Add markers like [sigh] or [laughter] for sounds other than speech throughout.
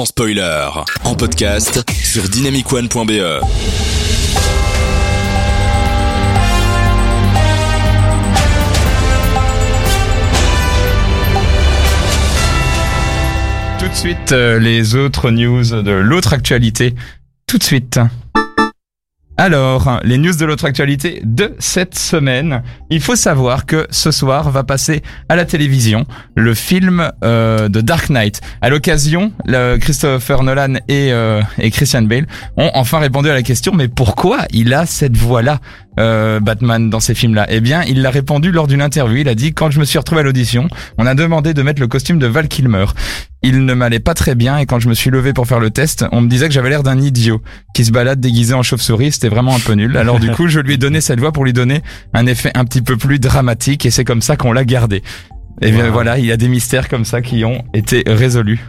sans spoiler. En podcast sur dynamicone.be. Tout de suite, euh, les autres news de l'autre actualité. Tout de suite. Alors, les news de l'autre actualité de cette semaine. Il faut savoir que ce soir va passer à la télévision le film euh, de Dark Knight. À l'occasion, Christopher Nolan et, euh, et Christian Bale ont enfin répondu à la question mais pourquoi il a cette voix-là? Euh, Batman dans ces films-là Eh bien, il l'a répondu lors d'une interview. Il a dit quand je me suis retrouvé à l'audition, on a demandé de mettre le costume de Val Kilmer. Il ne m'allait pas très bien et quand je me suis levé pour faire le test, on me disait que j'avais l'air d'un idiot qui se balade déguisé en chauve-souris. C'était vraiment un peu nul. Alors du coup, je lui ai donné cette voix pour lui donner un effet un petit peu plus dramatique et c'est comme ça qu'on l'a gardé. Et bien voilà, il y a des mystères comme ça qui ont été résolus.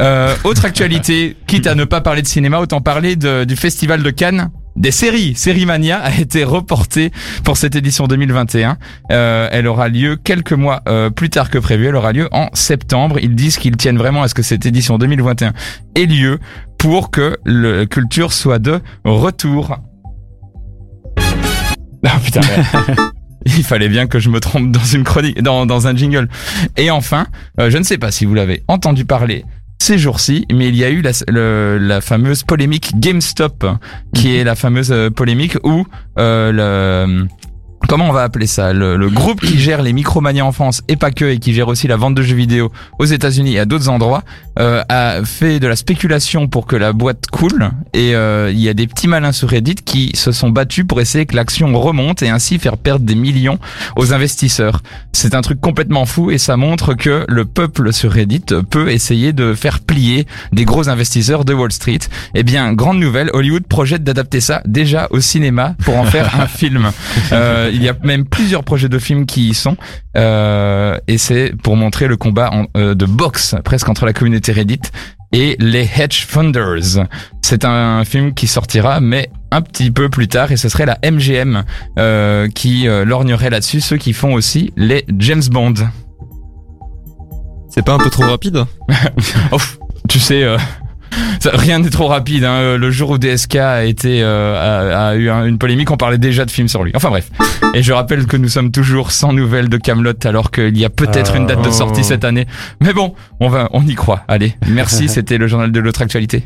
Euh, autre actualité, quitte à ne pas parler de cinéma, autant parler de- du festival de Cannes. Des séries, Série Mania a été reportée pour cette édition 2021. Euh, elle aura lieu quelques mois euh, plus tard que prévu. Elle aura lieu en septembre. Ils disent qu'ils tiennent vraiment à ce que cette édition 2021 ait lieu pour que le culture soit de retour. Ah putain. [laughs] Il fallait bien que je me trompe dans une chronique, dans, dans un jingle. Et enfin, euh, je ne sais pas si vous l'avez entendu parler ces jours-ci, mais il y a eu la, le- la fameuse polémique GameStop, qui est la fameuse euh, polémique où euh, le comment on va appeler ça le, le groupe qui gère les Micromania en France et pas que et qui gère aussi la vente de jeux vidéo aux États-Unis et à d'autres endroits euh, a fait de la spéculation pour que la boîte coule et euh, il y a des petits malins sur Reddit qui se sont battus pour essayer que l'action remonte et ainsi faire perdre des millions aux investisseurs. C'est un truc complètement fou et ça montre que le peuple sur Reddit peut essayer de faire plier des gros investisseurs de Wall Street. Eh bien, grande nouvelle, Hollywood projette d'adapter ça déjà au cinéma pour en faire un [laughs] film. Euh, il y a même plusieurs projets de films qui y sont euh, et c'est pour montrer le combat en- euh, de boxe presque entre la communauté Reddit et les hedge funders. C'est un film qui sortira, mais un petit peu plus tard, et ce serait la MGM euh, qui lorgnerait là-dessus, ceux qui font aussi les James Bond. C'est pas un peu trop rapide? [laughs] Oh, tu sais, rien n'est trop rapide. Hein. Le jour où DSK a été euh, a, a eu un- une polémique, on parlait déjà de films sur lui. Enfin bref. Et je rappelle que nous sommes toujours sans nouvelles de Camelot, alors qu'il y a peut-être une date de sortie cette année. Mais bon, on va, on y croit. Allez, merci. [laughs] C'était le journal de l'autre actualité.